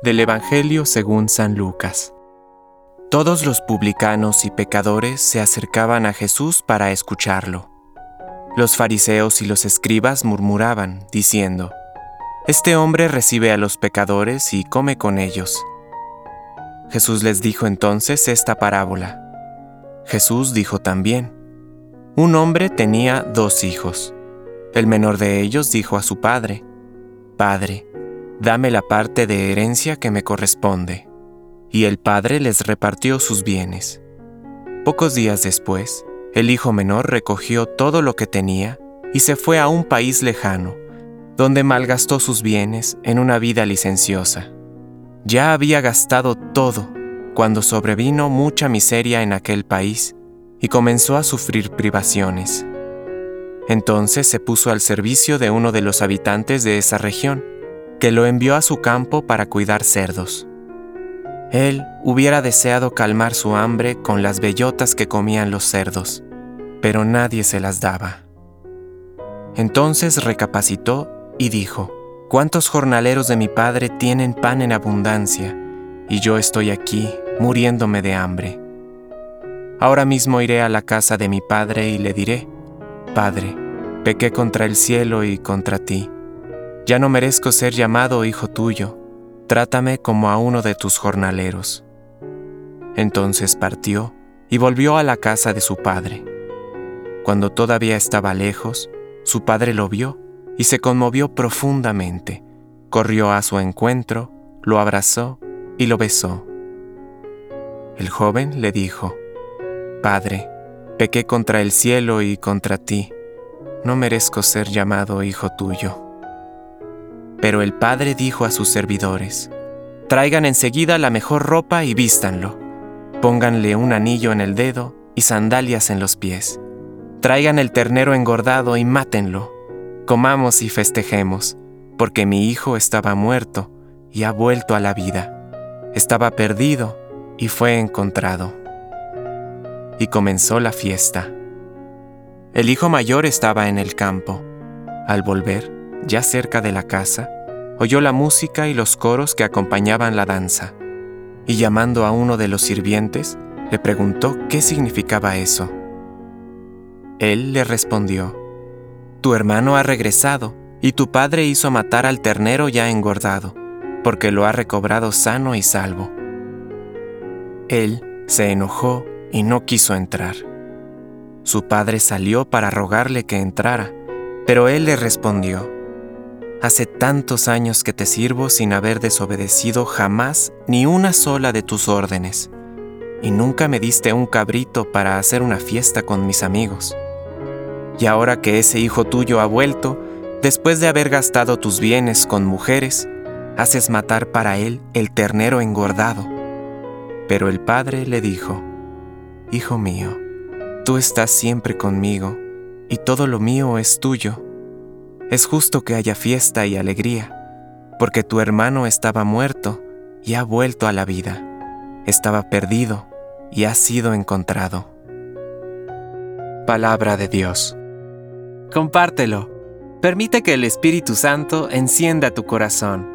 Del Evangelio según San Lucas. Todos los publicanos y pecadores se acercaban a Jesús para escucharlo. Los fariseos y los escribas murmuraban, diciendo, Este hombre recibe a los pecadores y come con ellos. Jesús les dijo entonces esta parábola. Jesús dijo también, Un hombre tenía dos hijos. El menor de ellos dijo a su padre, Padre, dame la parte de herencia que me corresponde. Y el padre les repartió sus bienes. Pocos días después, el hijo menor recogió todo lo que tenía y se fue a un país lejano, donde malgastó sus bienes en una vida licenciosa. Ya había gastado todo cuando sobrevino mucha miseria en aquel país y comenzó a sufrir privaciones. Entonces se puso al servicio de uno de los habitantes de esa región, que lo envió a su campo para cuidar cerdos. Él hubiera deseado calmar su hambre con las bellotas que comían los cerdos, pero nadie se las daba. Entonces recapacitó y dijo, ¿Cuántos jornaleros de mi padre tienen pan en abundancia, y yo estoy aquí, muriéndome de hambre? Ahora mismo iré a la casa de mi padre y le diré, Padre, pequé contra el cielo y contra ti. Ya no merezco ser llamado hijo tuyo, trátame como a uno de tus jornaleros. Entonces partió y volvió a la casa de su padre. Cuando todavía estaba lejos, su padre lo vio y se conmovió profundamente. Corrió a su encuentro, lo abrazó y lo besó. El joven le dijo, Padre, pequé contra el cielo y contra ti, no merezco ser llamado hijo tuyo. Pero el padre dijo a sus servidores, Traigan enseguida la mejor ropa y vístanlo. Pónganle un anillo en el dedo y sandalias en los pies. Traigan el ternero engordado y mátenlo. Comamos y festejemos, porque mi hijo estaba muerto y ha vuelto a la vida. Estaba perdido y fue encontrado y comenzó la fiesta. El hijo mayor estaba en el campo. Al volver, ya cerca de la casa, oyó la música y los coros que acompañaban la danza, y llamando a uno de los sirvientes, le preguntó qué significaba eso. Él le respondió, Tu hermano ha regresado, y tu padre hizo matar al ternero ya engordado, porque lo ha recobrado sano y salvo. Él se enojó y no quiso entrar. Su padre salió para rogarle que entrara, pero él le respondió, Hace tantos años que te sirvo sin haber desobedecido jamás ni una sola de tus órdenes, y nunca me diste un cabrito para hacer una fiesta con mis amigos. Y ahora que ese hijo tuyo ha vuelto, después de haber gastado tus bienes con mujeres, haces matar para él el ternero engordado. Pero el padre le dijo, Hijo mío, tú estás siempre conmigo, y todo lo mío es tuyo. Es justo que haya fiesta y alegría, porque tu hermano estaba muerto y ha vuelto a la vida, estaba perdido y ha sido encontrado. Palabra de Dios. Compártelo. Permite que el Espíritu Santo encienda tu corazón